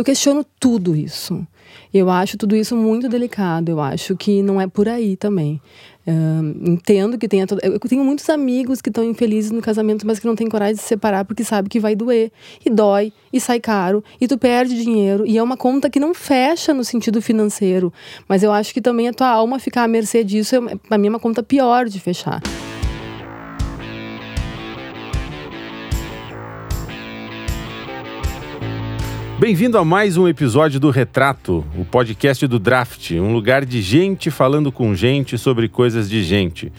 Eu questiono tudo isso. Eu acho tudo isso muito delicado. Eu acho que não é por aí também. Uh, entendo que tenha todo... Eu tenho muitos amigos que estão infelizes no casamento, mas que não têm coragem de se separar porque sabe que vai doer. E dói, e sai caro, e tu perde dinheiro. E é uma conta que não fecha no sentido financeiro. Mas eu acho que também a tua alma ficar à mercê disso, é, pra mim, é uma conta pior de fechar. Bem-vindo a mais um episódio do Retrato, o podcast do Draft, um lugar de gente falando com gente sobre coisas de gente.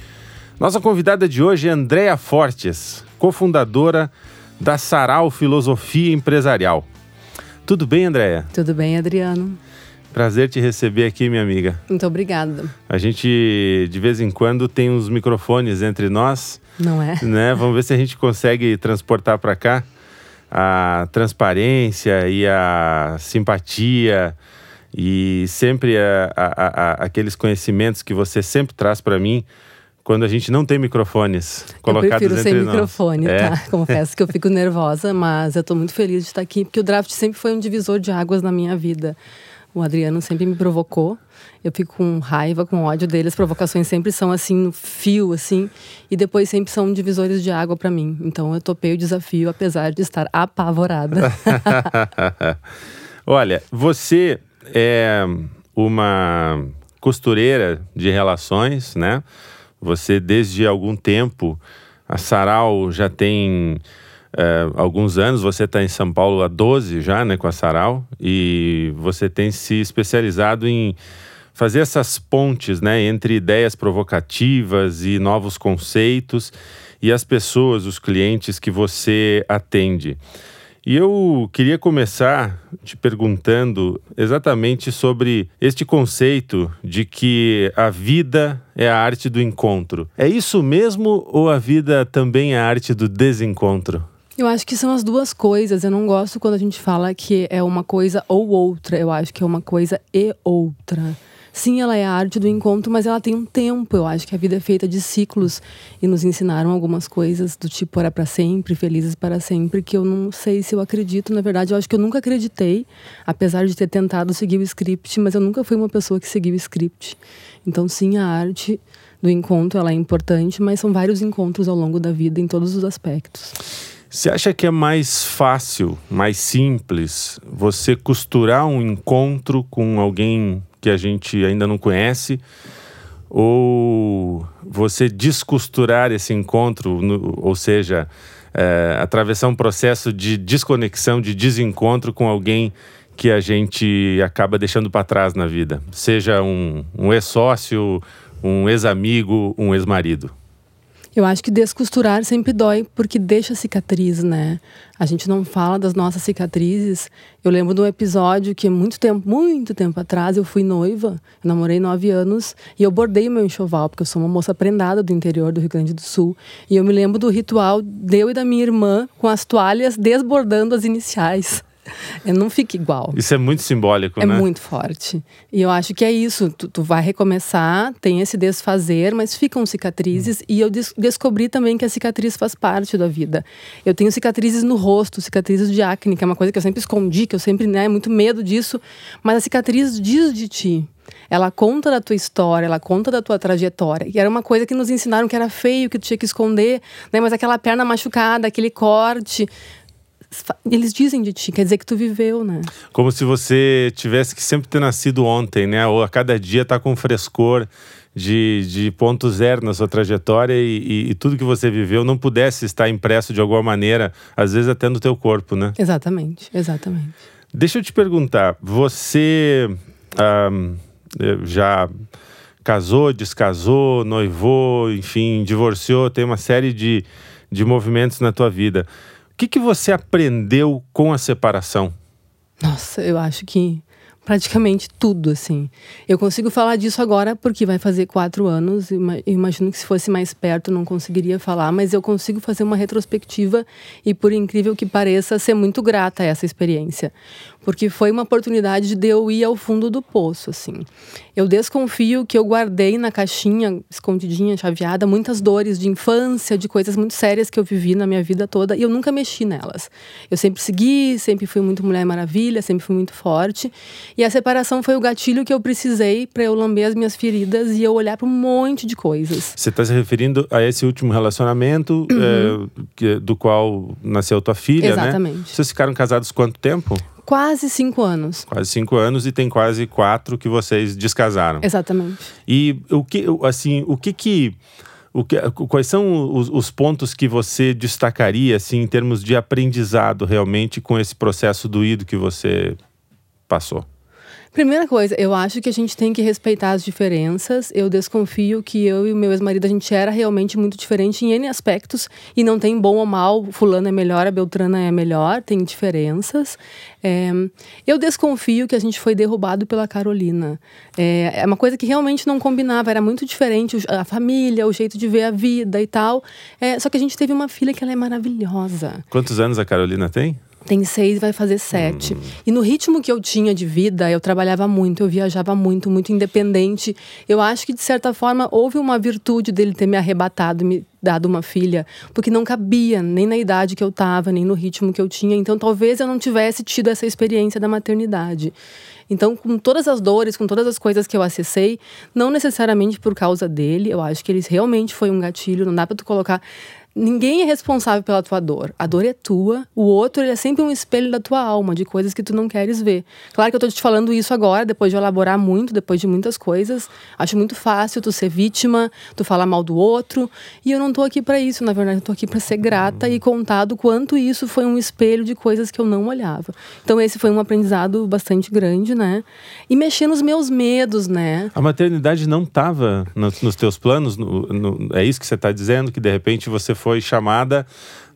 Nossa convidada de hoje é Andréa Fortes, cofundadora da Sarau Filosofia Empresarial. Tudo bem, Andréa? Tudo bem, Adriano. Prazer te receber aqui, minha amiga. Muito obrigada. A gente, de vez em quando, tem uns microfones entre nós. Não é? Né? Vamos ver se a gente consegue transportar para cá a transparência e a simpatia e sempre a, a, a, aqueles conhecimentos que você sempre traz para mim quando a gente não tem microfones colocados eu entre sem microfone, é. tá? Confesso que eu fico nervosa, mas eu estou muito feliz de estar aqui, porque o draft sempre foi um divisor de águas na minha vida. O Adriano sempre me provocou. Eu fico com raiva, com ódio dele. As provocações sempre são assim, no fio, assim. E depois sempre são divisores de água para mim. Então eu topei o desafio, apesar de estar apavorada. Olha, você é uma costureira de relações, né? Você, desde algum tempo, a Sarau já tem é, alguns anos, você está em São Paulo há 12 já, né, com a Sarau, e você tem se especializado em fazer essas pontes, né, entre ideias provocativas e novos conceitos e as pessoas, os clientes que você atende. E eu queria começar te perguntando exatamente sobre este conceito de que a vida é a arte do encontro. É isso mesmo ou a vida também é a arte do desencontro? Eu acho que são as duas coisas. Eu não gosto quando a gente fala que é uma coisa ou outra. Eu acho que é uma coisa e outra. Sim, ela é a arte do encontro, mas ela tem um tempo. Eu acho que a vida é feita de ciclos e nos ensinaram algumas coisas do tipo era para sempre, felizes para sempre, que eu não sei se eu acredito. Na verdade, eu acho que eu nunca acreditei, apesar de ter tentado seguir o script, mas eu nunca fui uma pessoa que seguiu o script. Então, sim, a arte do encontro ela é importante, mas são vários encontros ao longo da vida em todos os aspectos. Você acha que é mais fácil, mais simples, você costurar um encontro com alguém que a gente ainda não conhece? Ou você descosturar esse encontro, no, ou seja, é, atravessar um processo de desconexão, de desencontro com alguém que a gente acaba deixando para trás na vida? Seja um, um ex-sócio, um ex-amigo, um ex-marido. Eu acho que descosturar sempre dói porque deixa cicatriz, né? A gente não fala das nossas cicatrizes. Eu lembro de um episódio que muito tempo, muito tempo atrás, eu fui noiva, eu namorei nove anos e eu bordei meu enxoval, porque eu sou uma moça prendada do interior do Rio Grande do Sul. E eu me lembro do ritual deu e da minha irmã com as toalhas desbordando as iniciais. não fica igual. Isso é muito simbólico, é né? É muito forte. E eu acho que é isso. Tu, tu, vai recomeçar, tem esse desfazer, mas ficam cicatrizes. Hum. E eu des descobri também que a cicatriz faz parte da vida. Eu tenho cicatrizes no rosto, cicatrizes de acne, que é uma coisa que eu sempre escondi, que eu sempre, né, muito medo disso. Mas a cicatriz diz de ti. Ela conta da tua história, ela conta da tua trajetória. E era uma coisa que nos ensinaram que era feio, que tu tinha que esconder, né? Mas aquela perna machucada, aquele corte, eles dizem de ti, quer dizer que tu viveu, né? Como se você tivesse que sempre ter nascido ontem, né? Ou a cada dia tá com frescor de, de ponto zero na sua trajetória e, e, e, tudo que você viveu não pudesse estar impresso de alguma maneira, às vezes até no teu corpo, né? Exatamente, exatamente. Deixa eu te perguntar, você um, já casou, descasou, noivou, enfim, divorciou, tem uma série de, de movimentos na tua vida que, que você aprendeu com a separação? Nossa, eu acho que praticamente tudo, assim. Eu consigo falar disso agora porque vai fazer quatro anos. Imagino que se fosse mais perto não conseguiria falar, mas eu consigo fazer uma retrospectiva e, por incrível que pareça, ser muito grata a essa experiência. porque foi uma oportunidade de eu ir ao fundo do poço, assim. Eu desconfio que eu guardei na caixinha, escondidinha, chaveada, muitas dores de infância, de coisas muito sérias que eu vivi na minha vida toda e eu nunca mexi nelas. Eu sempre segui, sempre fui muito Mulher Maravilha, sempre fui muito forte. E a separação foi o gatilho que eu precisei para eu lamber as minhas feridas e eu olhar para um monte de coisas. Você está se referindo a esse último relacionamento uhum. é, do qual nasceu tua filha, Exatamente. né? Exatamente. Vocês ficaram casados quanto tempo? Quase cinco anos. Quase cinco anos e tem quase quatro que vocês descasaram. Exatamente. E o que, assim, o que que o que, quais são os, os, pontos que você destacaria, assim, em termos de aprendizado realmente com esse processo doído que você passou? Primeira coisa, eu acho que a gente tem que respeitar as diferenças. Eu desconfio que eu e o meu ex-marido, a gente era realmente muito diferente em N aspectos. E não tem bom ou mal, fulano é melhor, a Beltrana é melhor, tem diferenças. É, eu desconfio que a gente foi derrubado pela Carolina. É, é uma coisa que realmente não combinava, era muito diferente a família, o jeito de ver a vida e tal. É, só que a gente teve uma filha que ela é maravilhosa. Quantos anos a Carolina tem? Tem seis, vai fazer sete. Hum. E no ritmo que eu tinha de vida, eu trabalhava muito, eu viajava muito, muito independente. Eu acho que, de certa forma, houve uma virtude dele ter me arrebatado, me dado uma filha, porque não cabia nem na idade que eu estava, nem no ritmo que eu tinha. Então, talvez eu não tivesse tido essa experiência da maternidade. Então, com todas as dores, com todas as coisas que eu acessei, não necessariamente por causa dele, eu acho que ele realmente foi um gatilho. Não dá para tu colocar Ninguém é responsável pela tua dor. A dor é tua. O outro é sempre um espelho da tua alma, de coisas que tu não queres ver. Claro que eu tô te falando isso agora, depois de elaborar muito, depois de muitas coisas. Acho muito fácil tu ser vítima, tu falar mal do outro. E eu não tô aqui para isso. Na verdade, eu tô aqui para ser grata e contar do quanto isso foi um espelho de coisas que eu não olhava. Então, esse foi um aprendizado bastante grande, né? E mexer nos meus medos, né? A maternidade não tava nos, nos teus planos? No, no, é isso que você tá dizendo? Que de repente você foi chamada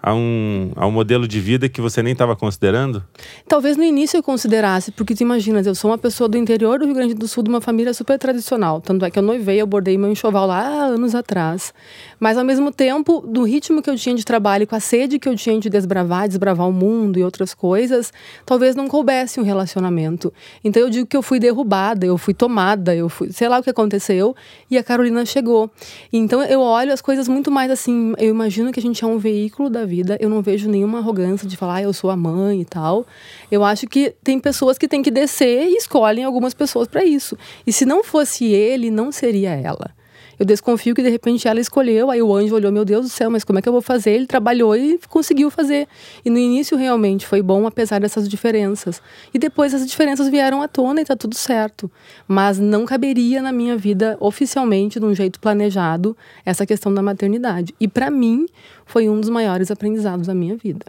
a um, a um modelo de vida que você nem estava considerando? Talvez no início eu considerasse, porque tu imaginas, eu sou uma pessoa do interior do Rio Grande do Sul, de uma família super tradicional. Tanto é que eu noivei, eu bordei meu enxoval lá há anos atrás. Mas ao mesmo tempo, do ritmo que eu tinha de trabalho, com a sede que eu tinha de desbravar, desbravar o mundo e outras coisas, talvez não coubesse um relacionamento. Então eu digo que eu fui derrubada, eu fui tomada, eu fui, sei lá o que aconteceu, e a Carolina chegou. Então eu olho as coisas muito mais assim, eu imagino que a gente é um veículo da vida vida, eu não vejo nenhuma arrogância de falar, ah, eu sou a mãe e tal. Eu acho que tem pessoas que têm que descer e escolhem algumas pessoas para isso. E se não fosse ele, não seria ela. Eu desconfio que de repente ela escolheu, aí o anjo olhou, meu Deus do céu, mas como é que eu vou fazer? Ele trabalhou e conseguiu fazer. E no início realmente foi bom, apesar dessas diferenças. E depois as diferenças vieram à tona e tá tudo certo. Mas não caberia na minha vida oficialmente, de um jeito planejado, essa questão da maternidade. E para mim foi um dos maiores aprendizados da minha vida.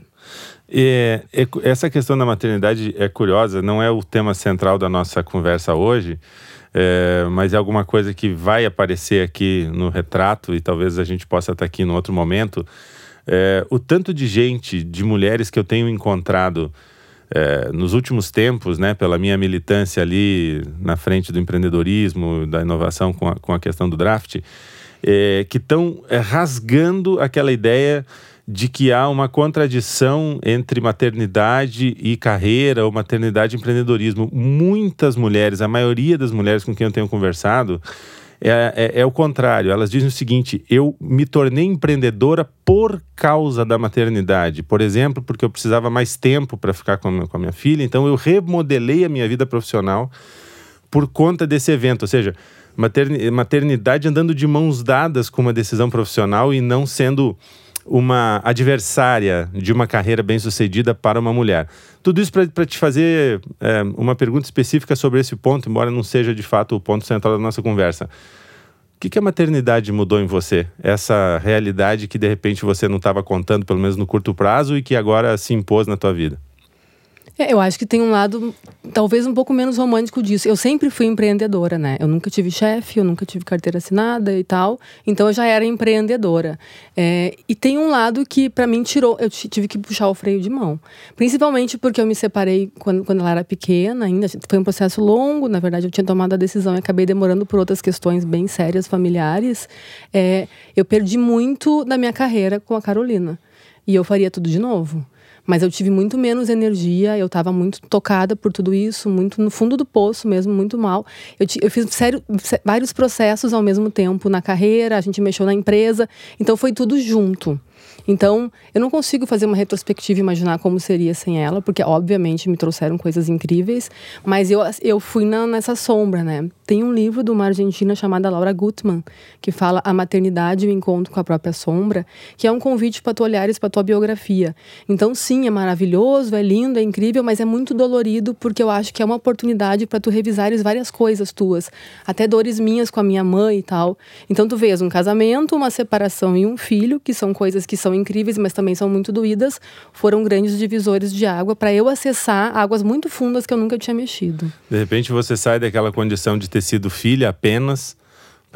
É, é, essa questão da maternidade é curiosa, não é o tema central da nossa conversa hoje, é, mas é alguma coisa que vai aparecer aqui no retrato e talvez a gente possa estar aqui em outro momento. É, o tanto de gente, de mulheres que eu tenho encontrado é, nos últimos tempos, né, pela minha militância ali na frente do empreendedorismo, da inovação com a, com a questão do draft, é, que estão é, rasgando aquela ideia de que há uma contradição entre maternidade e carreira, ou maternidade e empreendedorismo. Muitas mulheres, a maioria das mulheres com quem eu tenho conversado, é, é, é, o contrário. Elas dizem o seguinte: eu me tornei empreendedora por causa da maternidade. Por exemplo, porque eu precisava mais tempo para ficar com a, com a minha filha, então eu remodelei a minha vida profissional por conta desse evento. Ou seja, maternidade andando de mãos dadas com uma decisão profissional e não sendo uma adversária de uma carreira bem-sucedida para uma mulher. Tudo isso para te fazer é, uma pergunta específica sobre esse ponto, embora não seja de fato o ponto central da nossa conversa. O que, que a maternidade mudou em você? Essa realidade que de repente você não estava contando, pelo menos no curto prazo, e que agora se impôs na tua vida? É, eu acho que tem um lado talvez um pouco menos romântico disso. Eu sempre fui empreendedora, né? Eu nunca tive chefe, eu nunca tive carteira assinada e tal. Então eu já era empreendedora. É, e tem um lado que para mim tirou, eu tive que puxar o freio de mão. Principalmente porque eu me separei quando, quando ela era pequena ainda. Foi um processo longo, na verdade eu tinha tomado a decisão e acabei demorando por outras questões bem sérias familiares. É, eu perdi muito da minha carreira com a Carolina. E eu faria tudo de novo. Mas eu tive muito menos energia, eu estava muito tocada por tudo isso, muito no fundo do poço mesmo, muito mal. Eu, eu fiz sério, vários processos ao mesmo tempo na carreira, a gente mexeu na empresa, então foi tudo junto. Então, eu não consigo fazer uma retrospectiva e imaginar como seria sem ela, porque obviamente me trouxeram coisas incríveis, mas eu, eu fui na, nessa sombra, né? Tem um livro de uma argentina chamada Laura Gutman, que fala A Maternidade e o Encontro com a Própria Sombra, que é um convite para tu olhares para tua biografia. Então, sim, é maravilhoso, é lindo, é incrível, mas é muito dolorido, porque eu acho que é uma oportunidade para tu revisares várias coisas tuas, até dores minhas com a minha mãe e tal. Então, tu vês um casamento, uma separação e um filho, que são coisas que são incríveis, mas também são muito doídas, foram grandes divisores de água para eu acessar águas muito fundas que eu nunca tinha mexido. De repente você sai daquela condição de ter sido filha apenas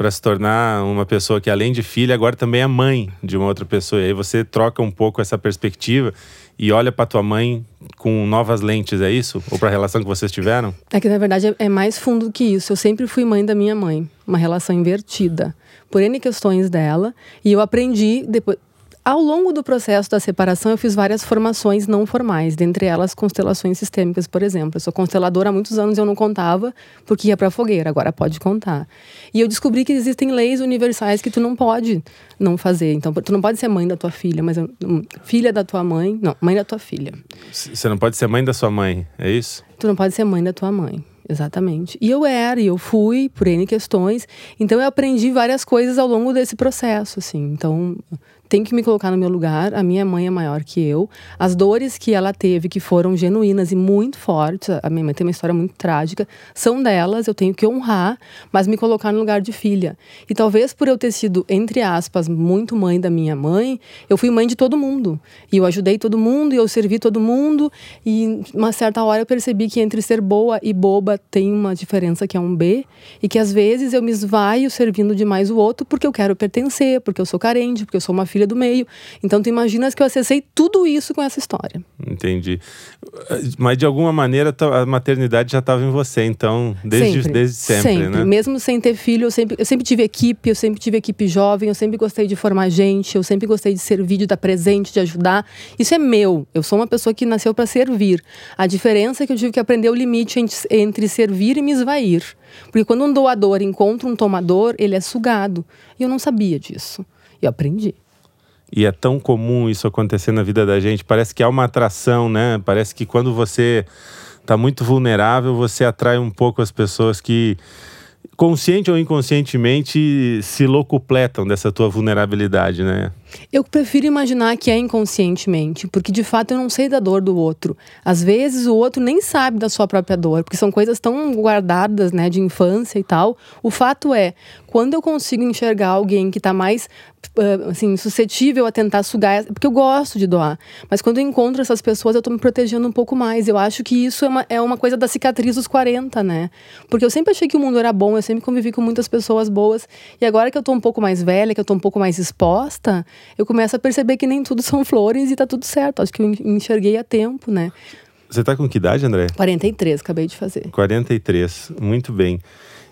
para se tornar uma pessoa que além de filha agora também é mãe de uma outra pessoa. E aí você troca um pouco essa perspectiva e olha para tua mãe com novas lentes, é isso? Ou para a relação que vocês tiveram? É que na verdade é mais fundo do que isso. Eu sempre fui mãe da minha mãe, uma relação invertida, por N questões dela, e eu aprendi depois ao longo do processo da separação, eu fiz várias formações não formais, dentre elas constelações sistêmicas, por exemplo. Eu sou consteladora há muitos anos e eu não contava porque ia para fogueira, agora pode contar. E eu descobri que existem leis universais que tu não pode não fazer. Então, tu não pode ser mãe da tua filha, mas hum, filha da tua mãe, não, mãe da tua filha. Você não pode ser mãe da sua mãe, é isso? Tu não pode ser mãe da tua mãe. Exatamente. E eu era, e eu fui por N questões. Então eu aprendi várias coisas ao longo desse processo, assim. Então, tenho que me colocar no meu lugar. A minha mãe é maior que eu. As dores que ela teve, que foram genuínas e muito fortes, a minha mãe tem uma história muito trágica, são delas. Eu tenho que honrar, mas me colocar no lugar de filha. E talvez por eu ter sido, entre aspas, muito mãe da minha mãe, eu fui mãe de todo mundo. E eu ajudei todo mundo, e eu servi todo mundo. E uma certa hora eu percebi que entre ser boa e boba tem uma diferença que é um B. E que às vezes eu me esvaio servindo demais o outro porque eu quero pertencer, porque eu sou carente, porque eu sou uma filha filha do meio. Então tu imaginas que eu acessei tudo isso com essa história. Entendi. Mas de alguma maneira a maternidade já estava em você, então, desde sempre, desde sempre, sempre. né? Mesmo sem ter filho, eu sempre, eu sempre tive equipe, eu sempre tive equipe jovem, eu sempre gostei de formar gente, eu sempre gostei de servir, de dar presente, de ajudar. Isso é meu. Eu sou uma pessoa que nasceu para servir. A diferença é que eu tive que aprender o limite entre servir e me esvair. Porque quando um doador encontra um tomador, ele é sugado. E eu não sabia disso. E eu aprendi. E é tão comum isso acontecer na vida da gente. Parece que há uma atração, né? Parece que quando você está muito vulnerável, você atrai um pouco as pessoas que consciente ou inconscientemente se locupletam dessa tua vulnerabilidade, né? Eu prefiro imaginar que é inconscientemente, porque de fato eu não sei da dor do outro. Às vezes o outro nem sabe da sua própria dor, porque são coisas tão guardadas, né, de infância e tal. O fato é, quando eu consigo enxergar alguém que está mais assim, suscetível a tentar sugar, porque eu gosto de doar, mas quando eu encontro essas pessoas, eu estou me protegendo um pouco mais. Eu acho que isso é uma, é uma coisa da cicatriz dos 40, né? Porque eu sempre achei que o mundo era bom, eu sempre convivi com muitas pessoas boas, e agora que eu estou um pouco mais velha, que eu estou um pouco mais exposta, eu começo a perceber que nem tudo são flores e está tudo certo. Acho que eu enxerguei a tempo, né? Você está com que idade, André? 43, acabei de fazer. 43, muito bem.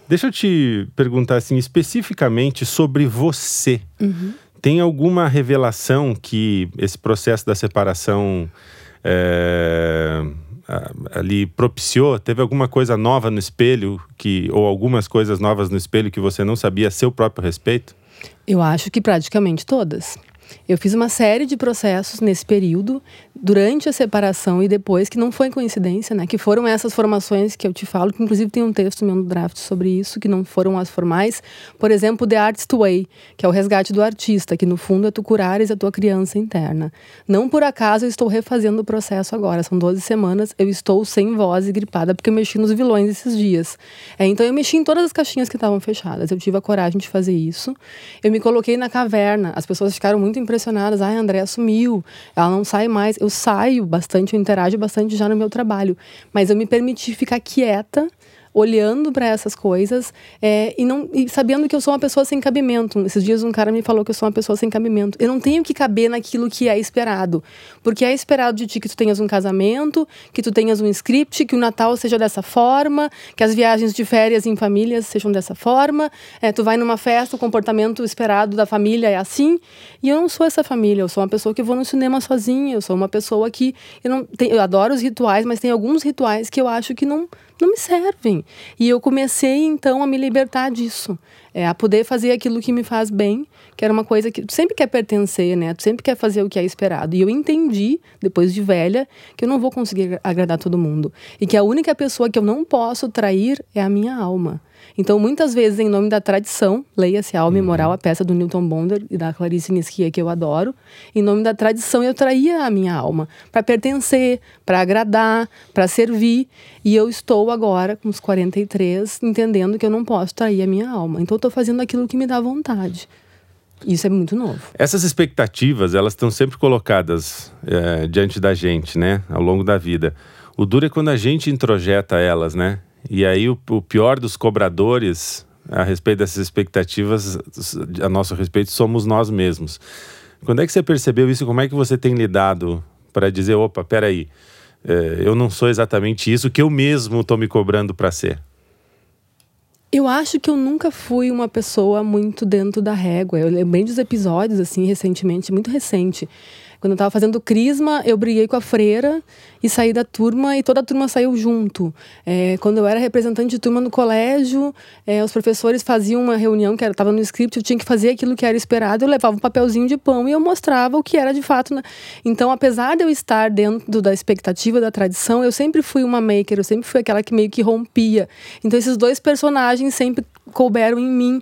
Deixa eu te perguntar assim, especificamente sobre você. Uhum. Tem alguma revelação que esse processo da separação é, ali propiciou? Teve alguma coisa nova no espelho que ou algumas coisas novas no espelho que você não sabia a seu próprio respeito? Eu acho que praticamente todas. Eu fiz uma série de processos nesse período, durante a separação e depois, que não foi coincidência, né? Que foram essas formações que eu te falo, que inclusive tem um texto meu no draft sobre isso, que não foram as formais. Por exemplo, The Artist Way, que é o resgate do artista, que no fundo é tu curares a tua criança interna. Não por acaso eu estou refazendo o processo agora, são 12 semanas, eu estou sem voz e gripada, porque eu mexi nos vilões esses dias. É, então eu mexi em todas as caixinhas que estavam fechadas, eu tive a coragem de fazer isso. Eu me coloquei na caverna, as pessoas ficaram muito impressionadas. Ai, a Andréa sumiu, ela não sai mais. Eu saio bastante, eu interajo bastante já no meu trabalho. Mas eu me permiti ficar quieta olhando para essas coisas é, e não e sabendo que eu sou uma pessoa sem cabimento. Esses dias um cara me falou que eu sou uma pessoa sem cabimento. Eu não tenho que caber naquilo que é esperado, porque é esperado de ti que tu tenhas um casamento, que tu tenhas um script, que o Natal seja dessa forma, que as viagens de férias em famílias sejam dessa forma. É, tu vai numa festa, o comportamento esperado da família é assim. E eu não sou essa família. Eu sou uma pessoa que vou no cinema sozinha. Eu sou uma pessoa que eu não tenho, eu adoro os rituais, mas tem alguns rituais que eu acho que não não me servem. E eu comecei então a me libertar disso, é, a poder fazer aquilo que me faz bem, que era uma coisa que tu sempre quer pertencer, né? Tu sempre quer fazer o que é esperado. E eu entendi, depois de velha, que eu não vou conseguir agradar todo mundo. E que a única pessoa que eu não posso trair é a minha alma. Então, muitas vezes, em nome da tradição, leia-se Alma e Moral, a peça do Newton Bonder e da Clarice Nisquia, que eu adoro, em nome da tradição eu traía a minha alma para pertencer, para agradar, para servir. E eu estou agora, com os 43, entendendo que eu não posso trair a minha alma. Então, eu estou fazendo aquilo que me dá vontade. Isso é muito novo. Essas expectativas, elas estão sempre colocadas é, diante da gente, né? Ao longo da vida. O duro é quando a gente introjeta elas, né? E aí o, o pior dos cobradores a respeito dessas expectativas a nosso respeito somos nós mesmos. Quando é que você percebeu isso? Como é que você tem lidado para dizer, opa, peraí, é, eu não sou exatamente isso que eu mesmo estou me cobrando para ser? Eu acho que eu nunca fui uma pessoa muito dentro da régua. Eu lembrei dos episódios, assim, recentemente, muito recente. Quando eu estava fazendo crisma, eu briguei com a freira e saí da turma e toda a turma saiu junto. É, quando eu era representante de turma no colégio, é, os professores faziam uma reunião que estava no script, eu tinha que fazer aquilo que era esperado, eu levava um papelzinho de pão e eu mostrava o que era de fato. Né? Então, apesar de eu estar dentro da expectativa da tradição, eu sempre fui uma maker, eu sempre fui aquela que meio que rompia. Então, esses dois personagens sempre couberam em mim.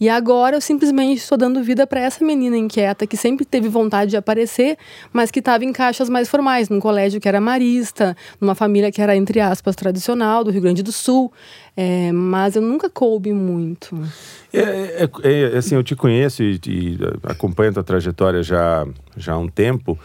E agora eu simplesmente estou dando vida para essa menina inquieta que sempre teve vontade de aparecer, mas que estava em caixas mais formais, num colégio que era marista, numa família que era, entre aspas, tradicional, do Rio Grande do Sul. É, mas eu nunca coube muito. É, é, é, é assim, eu te conheço e, e acompanho a tua trajetória já, já há um tempo.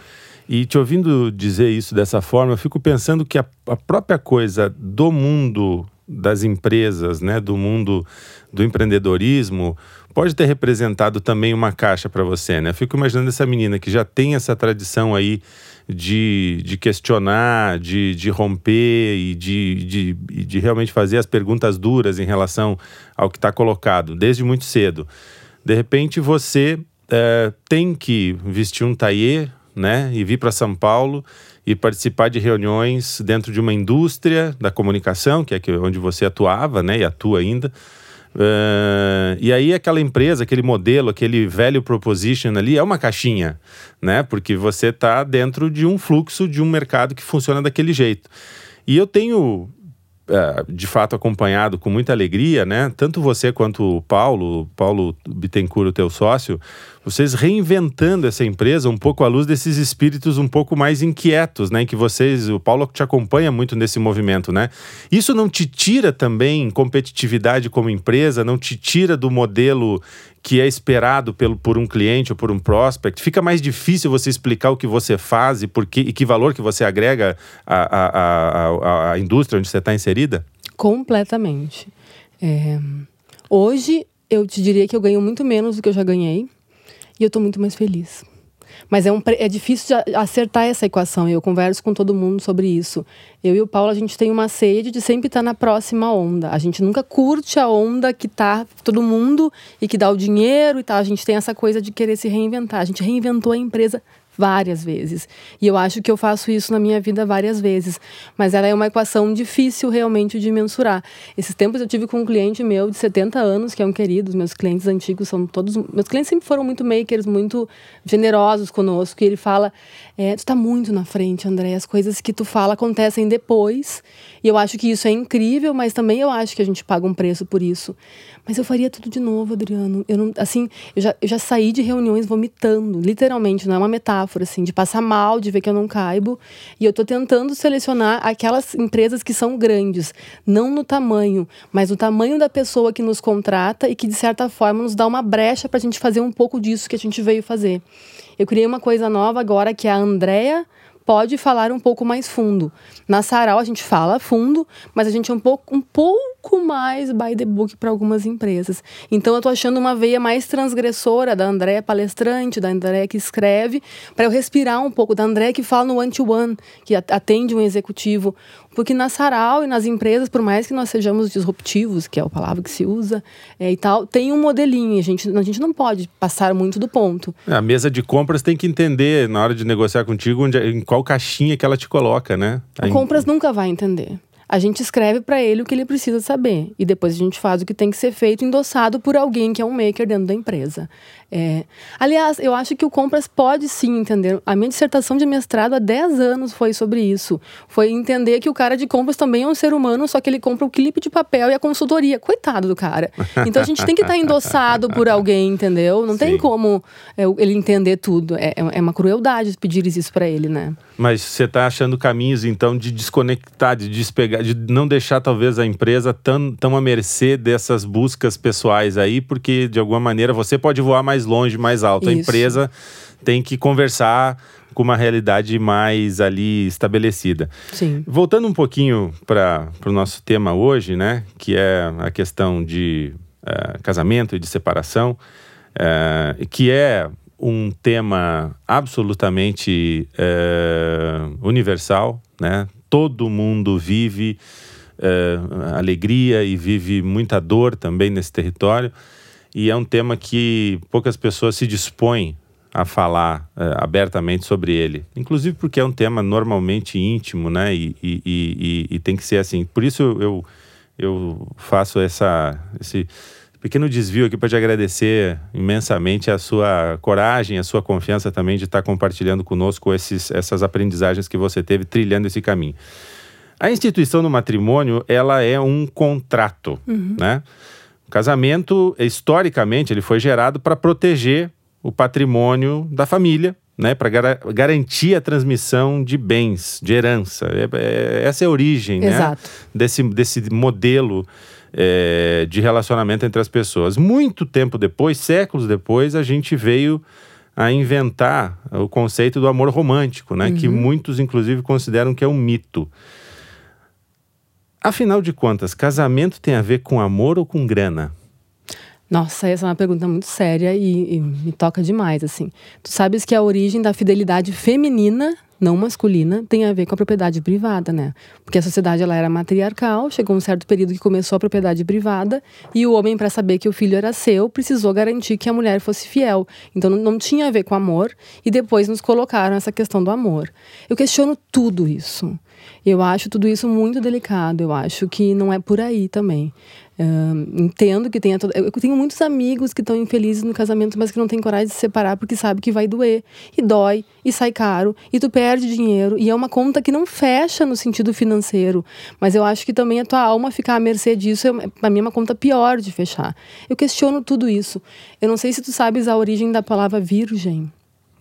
E te ouvindo dizer isso dessa forma, eu fico pensando que a, a própria coisa do mundo das empresas, né, do mundo do empreendedorismo, pode ter representado também uma caixa para você, né? Eu fico imaginando essa menina que já tem essa tradição aí de, de questionar, de, de romper e de, de, de realmente fazer as perguntas duras em relação ao que está colocado, desde muito cedo. De repente você é, tem que vestir um taillé, né, e vir para São Paulo e participar de reuniões dentro de uma indústria da comunicação, que é onde você atuava, né, e atua ainda. Uh, e aí aquela empresa, aquele modelo, aquele velho proposition ali é uma caixinha, né? Porque você está dentro de um fluxo de um mercado que funciona daquele jeito. E eu tenho é, de fato acompanhado com muita alegria, né? Tanto você quanto o Paulo, Paulo Bittencourt, o teu sócio, vocês reinventando essa empresa um pouco à luz desses espíritos um pouco mais inquietos, né? Que vocês, o Paulo te acompanha muito nesse movimento, né? Isso não te tira também competitividade como empresa, não te tira do modelo que é esperado pelo, por um cliente ou por um prospect, fica mais difícil você explicar o que você faz e, por que, e que valor que você agrega à, à, à, indústria onde você está inserida? Completamente. É... Hoje, eu te diria que eu ganho muito menos do que eu já ganhei e eu estou muito mais feliz. Mas é, um, é difícil acertar essa equação. Eu converso com todo mundo sobre isso. Eu e o Paulo, a gente tem uma sede de sempre estar na próxima onda. A gente nunca curte a onda que tá todo mundo e que dá o dinheiro e tal. A gente tem essa coisa de querer se reinventar. A gente reinventou a empresa várias vezes. E eu acho que eu faço isso na minha vida várias vezes. Mas ela é uma equação difícil realmente de mensurar. Esses tempos eu tive com um cliente meu de 70 anos, que é um querido, meus clientes antigos são todos. Meus clientes sempre foram muito makers, muito generosos conosco. E ele fala: é, Tu tá muito na frente, André. As coisas que tu fala acontecem depois. E eu acho que isso é incrível, mas também eu acho que a gente paga um preço por isso. Mas eu faria tudo de novo, Adriano. Eu não, assim, eu já, eu já saí de reuniões vomitando, literalmente, não é uma metáfora, assim, de passar mal, de ver que eu não caibo. E eu estou tentando selecionar aquelas empresas que são grandes, não no tamanho, mas no tamanho da pessoa que nos contrata e que, de certa forma, nos dá uma brecha para a gente fazer um pouco disso que a gente veio fazer. Eu criei uma coisa nova agora que é a Andrea pode falar um pouco mais fundo. Na Sarau a gente fala fundo, mas a gente é um pouco, um pouco pouco mais by the book para algumas empresas. Então eu tô achando uma veia mais transgressora da André palestrante, da André que escreve, para eu respirar um pouco da André que fala no one-to-one, que atende um executivo. Porque na Sarau e nas empresas, por mais que nós sejamos disruptivos, que é a palavra que se usa, é, e tal, tem um modelinho. A gente, a gente não pode passar muito do ponto. A mesa de compras tem que entender, na hora de negociar contigo, onde, em qual caixinha que ela te coloca, né? A compras nunca vai entender a gente escreve para ele o que ele precisa saber e depois a gente faz o que tem que ser feito endossado por alguém que é um maker dentro da empresa. É... Aliás, eu acho que o Compras pode sim entender. A minha dissertação de mestrado há 10 anos foi sobre isso. Foi entender que o cara de compras também é um ser humano, só que ele compra o clipe de papel e a consultoria. Coitado do cara. Então a gente tem que estar tá endossado por alguém, entendeu? Não sim. tem como é, ele entender tudo. É, é uma crueldade pedir isso para ele, né? Mas você está achando caminhos, então, de desconectar, de despegar, de não deixar talvez a empresa tão, tão à mercê dessas buscas pessoais aí, porque de alguma maneira você pode voar mais longe, mais alto. Isso. A empresa tem que conversar com uma realidade mais ali estabelecida. Sim. Voltando um pouquinho para o nosso tema hoje, né, que é a questão de uh, casamento e de separação, uh, que é um tema absolutamente uh, universal, né? Todo mundo vive alegria e vive muita dor também nesse território e é um tema que poucas pessoas se dispõem a falar uh, abertamente sobre ele. Inclusive porque é um tema normalmente íntimo, né? E, e, e, e, tem que ser assim. Por isso eu, eu faço essa, esse pequeno desvio aqui para te agradecer imensamente a sua coragem, a sua confiança também de estar compartilhando conosco esses, essas aprendizagens que você teve trilhando esse caminho. A instituição do matrimônio, ela é um contrato, uhum. né? Casamento, historicamente, ele foi gerado para proteger o patrimônio da família, né, para gar garantir a transmissão de bens, de herança. É, é, essa é a origem né, desse, desse modelo é, de relacionamento entre as pessoas. Muito tempo depois, séculos depois, a gente veio a inventar o conceito do amor romântico, né, uhum. que muitos, inclusive, consideram que é um mito. Afinal de contas, casamento tem a ver com amor ou com grana? Nossa, essa é uma pergunta muito séria e, e, me toca demais, assim. Tu sabes que a origem da fidelidade feminina, não masculina, tem a ver com a propriedade privada, né? Porque a sociedade ela era matriarcal, chegou um certo período que começou a propriedade privada e o homem, para saber que o filho era seu, precisou garantir que a mulher fosse fiel. Então não, não tinha a ver com amor e depois nos colocaram essa questão do amor. Eu questiono tudo isso. Eu acho tudo isso muito delicado. Eu acho que não é por aí também. Uh, entendo que tenha. Eu tenho muitos amigos que estão infelizes no casamento, mas que não têm coragem de se separar porque sabe que vai doer. E dói, e sai caro, e tu perde dinheiro. E é uma conta que não fecha no sentido financeiro. Mas eu acho que também a tua alma ficar à mercê disso, é, para mim, é uma conta pior de fechar. Eu questiono tudo isso. Eu não sei se tu sabes a origem da palavra virgem.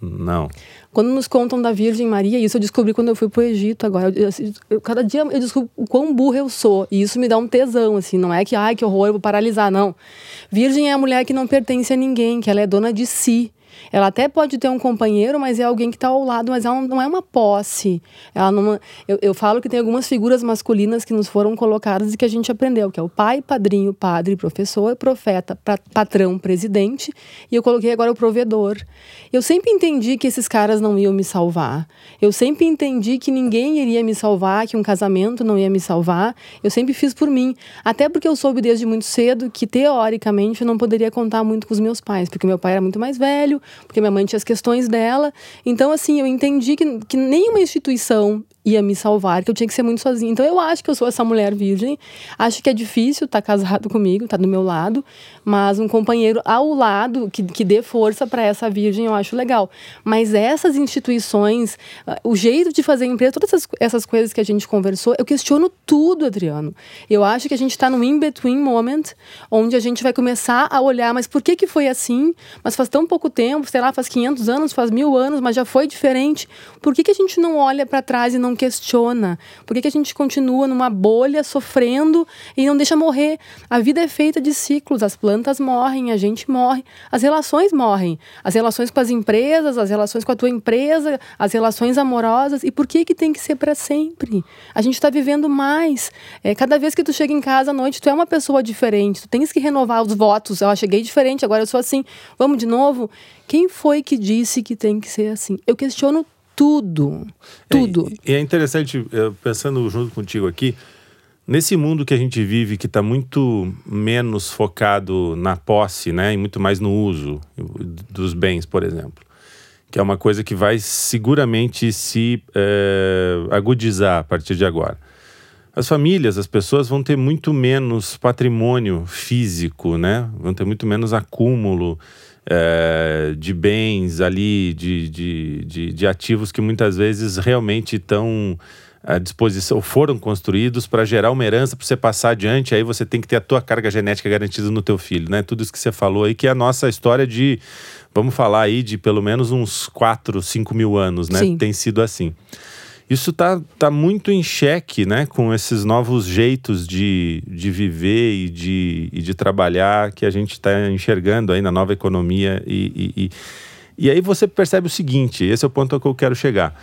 Não. Quando nos contam da Virgem Maria, isso eu descobri quando eu fui pro Egito agora. Eu, eu, cada dia eu descubro o quão burra eu sou. E isso me dá um tesão, assim. Não é que, ai, que horror, eu vou paralisar, não. Virgem é a mulher que não pertence a ninguém, que ela é dona de si. Ela até pode ter um companheiro, mas é alguém que está ao lado, mas ela não é uma posse. Ela não, eu, eu falo que tem algumas figuras masculinas que nos foram colocadas e que a gente aprendeu, que é o pai, padrinho, padre, professor, profeta, patrão, presidente, e eu coloquei agora o provedor. Eu sempre entendi que esses caras não iam me salvar. Eu sempre entendi que ninguém iria me salvar, que um casamento não ia me salvar. Eu sempre fiz por mim. Até porque eu soube desde muito cedo que, teoricamente, eu não poderia contar muito com os meus pais, porque meu pai era muito mais velho, porque minha mãe tinha as questões dela. Então, assim, eu entendi que, que nenhuma instituição ia me salvar, que eu tinha que ser muito sozinha. Então eu acho que eu sou essa mulher virgem. Acho que é difícil estar tá casado comigo, estar tá do meu lado, mas um companheiro ao lado que, que dê força para essa virgem eu acho legal. Mas essas instituições, ah, o jeito de fazer empresa, todas essas, essas coisas que a gente conversou, eu questiono tudo, Adriano. Eu acho que a gente está num in-between moment, onde a gente vai começar a olhar, mas por que que foi assim? Mas faz tão pouco tempo tempo, sei lá, faz 500 anos, faz mil anos, mas já foi diferente. Por que, que a gente não olha para trás e não questiona? Por que, que a gente continua numa bolha, sofrendo e não deixa morrer? A vida é feita de ciclos, as plantas morrem, a gente morre, as relações morrem. As relações com as empresas, as relações com a tua empresa, as relações amorosas. E por que, que tem que ser para sempre? A gente está vivendo mais. É, cada vez que tu chega em casa à noite, tu é uma pessoa diferente, tu tens que renovar os votos. Eu cheguei diferente, agora eu sou assim. Vamos de novo? Quem foi que disse que tem que ser assim? Eu questiono tudo. Tudo. É, e é interessante, pensando junto contigo aqui, nesse mundo que a gente vive, que está muito menos focado na posse, né, e muito mais no uso dos bens, por exemplo, que é uma coisa que vai seguramente se é, agudizar a partir de agora. As famílias, as pessoas vão ter muito menos patrimônio físico, né? Vão ter muito menos acúmulo é, de bens ali, de, de, de, de, ativos que muitas vezes realmente estão à disposição, foram construídos para gerar uma herança para você passar adiante, aí você tem que ter a tua carga genética garantida no teu filho, né? Tudo isso que você falou aí, que é a nossa história de, vamos falar aí, de pelo menos uns 4, 5 mil anos, né? Sim. Tem sido assim. Isso está tá muito em xeque, né? Com esses novos jeitos de, de viver e de, e de trabalhar que a gente está enxergando aí na nova economia. E, e, e, e aí você percebe o seguinte: esse é o ponto que eu quero chegar.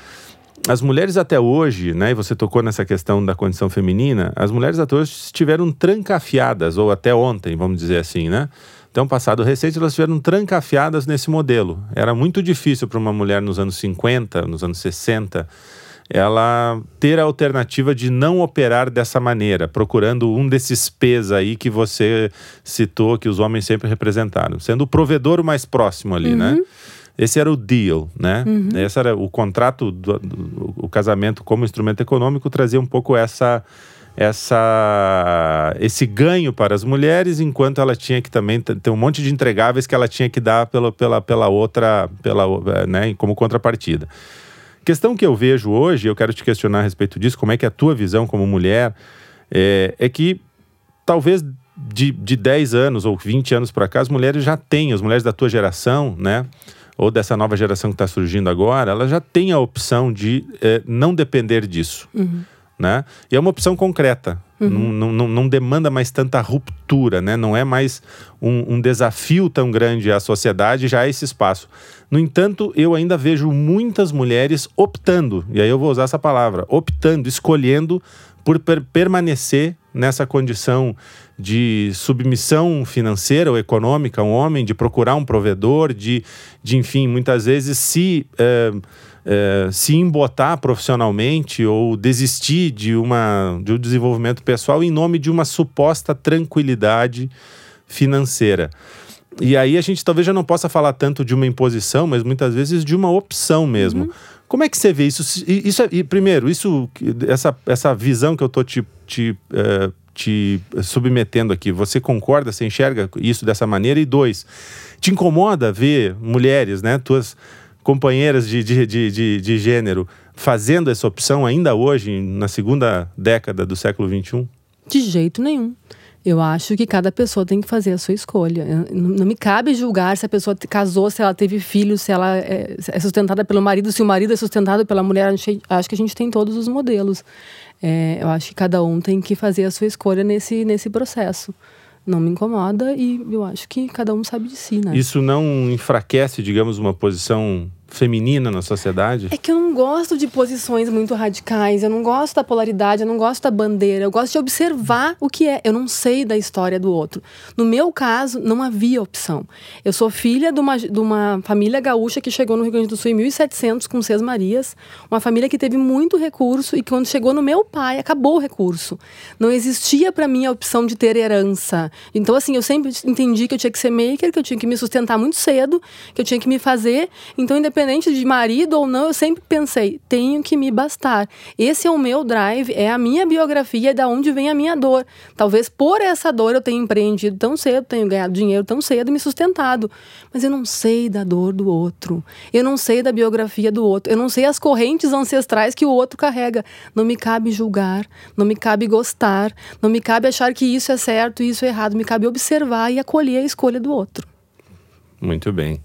As mulheres até hoje, né, e você tocou nessa questão da condição feminina, as mulheres até hoje estiveram trancafiadas, ou até ontem, vamos dizer assim, né? Um passado recente, elas estiveram trancafiadas nesse modelo. Era muito difícil para uma mulher nos anos 50, nos anos 60, ela ter a alternativa de não operar dessa maneira, procurando um desses P's aí que você citou, que os homens sempre representaram, sendo o provedor mais próximo ali, né? uhum. né? Esse era o deal, né? Uhum. Esse era o contrato, do, do, o casamento como instrumento econômico trazia um pouco essa essa esse ganho para as mulheres, enquanto ela tinha que também ter um monte de entregáveis que ela tinha que dar pela, pela, pela outra, pela, né, como contrapartida. Questão que eu vejo hoje, eu quero te questionar a respeito disso, como é que é a tua visão como mulher, é, é que talvez de, de 10 anos ou 20 anos para cá, as mulheres já têm, as mulheres da tua geração, né? Ou dessa nova geração que está surgindo agora, ela já tem a opção de é, não depender disso. Uhum. Né? E é uma opção concreta. Uhum. Não, não, não, demanda mais tanta ruptura, né? Não é mais um, um desafio tão grande à sociedade, já há esse espaço. No entanto, eu ainda vejo muitas mulheres optando, e aí eu vou usar essa palavra, optando, escolhendo por per permanecer nessa condição de submissão financeira ou econômica a um homem, de procurar um provedor, de, de enfim, muitas vezes se. Eh, é, se embotar profissionalmente ou desistir de, uma, de um desenvolvimento pessoal em nome de uma suposta tranquilidade financeira. E aí a gente talvez já não possa falar tanto de uma imposição, mas muitas vezes de uma opção mesmo. Uhum. Como é que você vê isso? Isso é, e primeiro, isso, essa, essa visão que eu estou te, te, uh, te submetendo aqui, você concorda, você enxerga isso dessa maneira? E dois, te incomoda ver mulheres, né, tuas companheiras de, de, de, de, de gênero fazendo essa opção ainda hoje, na segunda década do século XXI? De jeito nenhum. Eu acho que cada pessoa tem que fazer a sua escolha. Não me cabe julgar se a pessoa casou, se ela teve filhos, se ela é, é sustentada pelo marido, se o marido é sustentado pela mulher. Acho que a gente tem todos os modelos. É, eu acho que cada um tem que fazer a sua escolha nesse, nesse processo não me incomoda e eu acho que cada um sabe de si, né? Isso não enfraquece, digamos, uma posição feminina na sociedade? É que eu não gosto de posições muito radicais, eu não gosto da polaridade, eu não gosto da bandeira, eu gosto de observar o que é. Eu não sei da história do outro. No meu caso, não havia opção. Eu sou filha de uma, de uma família gaúcha que chegou no Rio Grande do Sul em 1700 com seis Marias, uma família que teve muito recurso e que quando chegou no meu pai, acabou o recurso. Não existia para mim a opção de ter herança. Então, assim, eu sempre entendi que eu tinha que ser maker, que eu tinha que me sustentar muito cedo, que eu tinha que me fazer. Então, independente independente de marido ou não, eu sempre pensei, tenho que me bastar. Esse é o meu drive, é a minha biografia, é da onde vem a minha dor. Talvez por essa dor eu tenha empreendido tão cedo, tenho ganhado dinheiro tão cedo e me sustentado. Mas eu não sei da dor do outro. Eu não sei da biografia do outro. Eu não sei as correntes ancestrais que o outro carrega. Não me cabe julgar, não me cabe gostar, não me cabe achar que isso é certo e isso é errado. Me cabe observar e acolher a escolha do outro. Muito bem.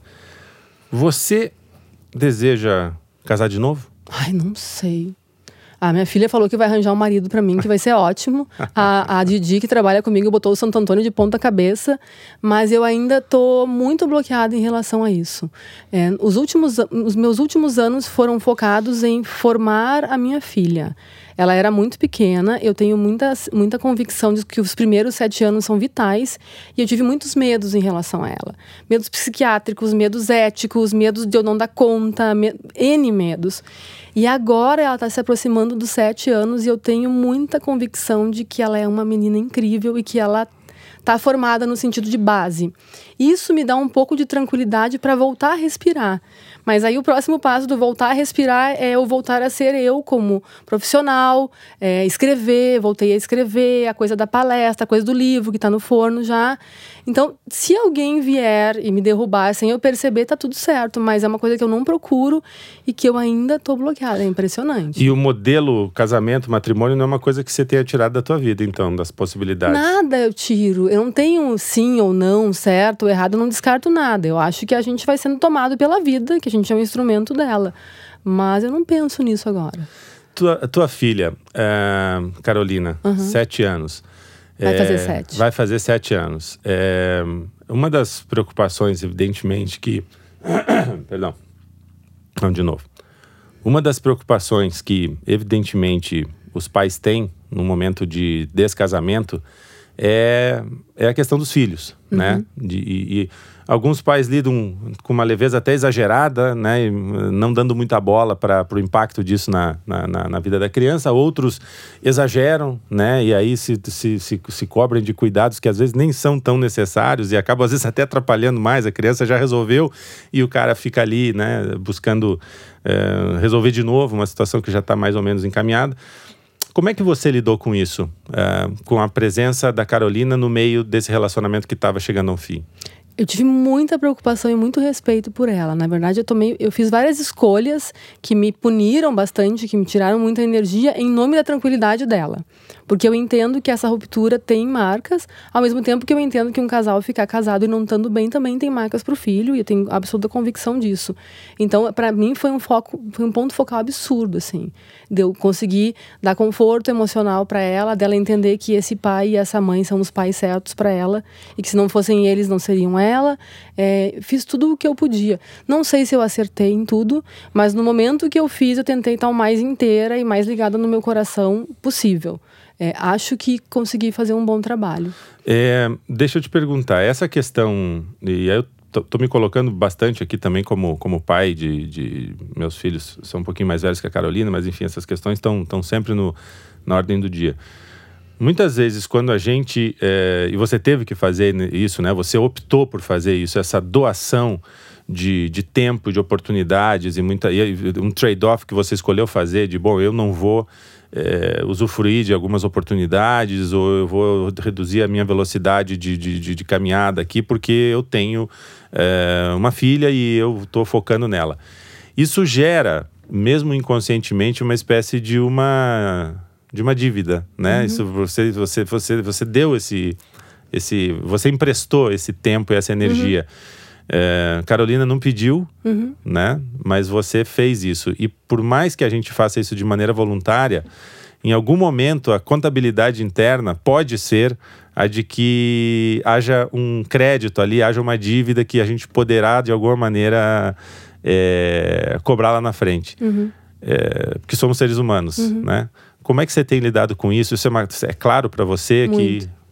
Você deseja casar de novo? Ai, não sei. A minha filha falou que vai arranjar um marido para mim, que vai ser ótimo. A, a Didi, que trabalha comigo, botou o Santo Antônio de ponta cabeça, mas eu ainda tô muito bloqueada em relação a isso. É, os, últimos, os meus últimos anos foram focados em formar a minha filha. Ela era muito pequena, eu tenho muita, muita convicção de que os primeiros sete anos são vitais e eu tive muitos medos em relação a ela. Medos psiquiátricos, medos éticos, medos de eu não dar conta, me, N medos. E agora ela está se aproximando dos sete anos e eu tenho muita convicção de que ela é uma menina incrível e que ela está formada no sentido de base. Isso me dá um pouco de tranquilidade para voltar a respirar. Mas aí o próximo passo do voltar a respirar é eu voltar a ser eu como profissional, é, escrever, voltei a escrever, a coisa da palestra, a coisa do livro que está no forno já. Então, se alguém vier e me derrubar sem eu perceber, tá tudo certo. Mas é uma coisa que eu não procuro e que eu ainda tô bloqueada. É impressionante. E o modelo casamento, matrimônio, não é uma coisa que você tenha tirado da tua vida, então, das possibilidades? Nada eu tiro. Eu não tenho sim ou não, certo ou errado, eu não descarto nada. Eu acho que a gente vai sendo tomado pela vida, que a gente é um instrumento dela. Mas eu não penso nisso agora. Tua, tua filha, é, Carolina, uhum. sete anos. Vai é, fazer sete. Vai fazer sete anos. É, uma das preocupações, evidentemente, que. Perdão. Vamos de novo. Uma das preocupações que, evidentemente, os pais têm no momento de descasamento é, é a questão dos filhos, uhum. né? De, e, e, alguns pais lidam com uma leveza até exagerada, né? Não dando muita bola para o impacto disso na, na, na, vida da criança. Outros exageram, né? E aí se, se, se, se cobrem de cuidados que às vezes nem são tão necessários e acabam às vezes até atrapalhando mais. A criança já resolveu e o cara fica ali, né? Buscando é, resolver de novo uma situação que já está mais ou menos encaminhada. Como é que você lidou com isso? Uh, com a presença da Carolina no meio desse relacionamento que estava chegando ao fim? Eu tive muita preocupação e muito respeito por ela. Na verdade, eu tomei, eu fiz várias escolhas que me puniram bastante, que me tiraram muita energia em nome da tranquilidade dela. Porque eu entendo que essa ruptura tem marcas, ao mesmo tempo que eu entendo que um casal ficar casado e não estando bem também tem marcas para o filho, e eu tenho absoluta convicção disso. Então, para mim foi um foco, foi um ponto focal absurdo assim, de eu conseguir dar conforto emocional para ela, dela entender que esse pai e essa mãe são os pais certos para ela e que se não fossem eles não seriam ela. É, fiz tudo o que eu podia. Não sei se eu acertei em tudo, mas no momento que eu fiz, eu tentei estar o mais inteira e mais ligada no meu coração possível. É, acho que consegui fazer um bom trabalho. É, deixa eu te perguntar, essa questão, e eu tô, me colocando bastante aqui também como, como pai de, de, Meus filhos são um pouquinho mais velhos que a Carolina, mas enfim, essas questões estão sempre no, na ordem do dia. Muitas vezes, quando a gente. É, e você teve que fazer isso, né? Você optou por fazer isso, essa doação de, de tempo, de oportunidades e, muita, e um trade-off que você escolheu fazer de, bom, eu não vou é, usufruir de algumas oportunidades ou eu vou reduzir a minha velocidade de, de, de, de caminhada aqui porque eu tenho é, uma filha e eu estou focando nela. Isso gera, mesmo inconscientemente, uma espécie de uma de uma dívida, né? Uhum. Isso você você você você deu esse esse você emprestou esse tempo e essa energia. Uhum. É, Carolina não pediu, uhum. né? Mas você fez isso. E por mais que a gente faça isso de maneira voluntária, em algum momento a contabilidade interna pode ser a de que haja um crédito ali, haja uma dívida que a gente poderá, de alguma maneira, é, cobrar lá na frente. Uhum. É, porque somos seres humanos, uhum. né? Como é que você tem lidado com isso? Isso é, uma, é claro para você Muito. que...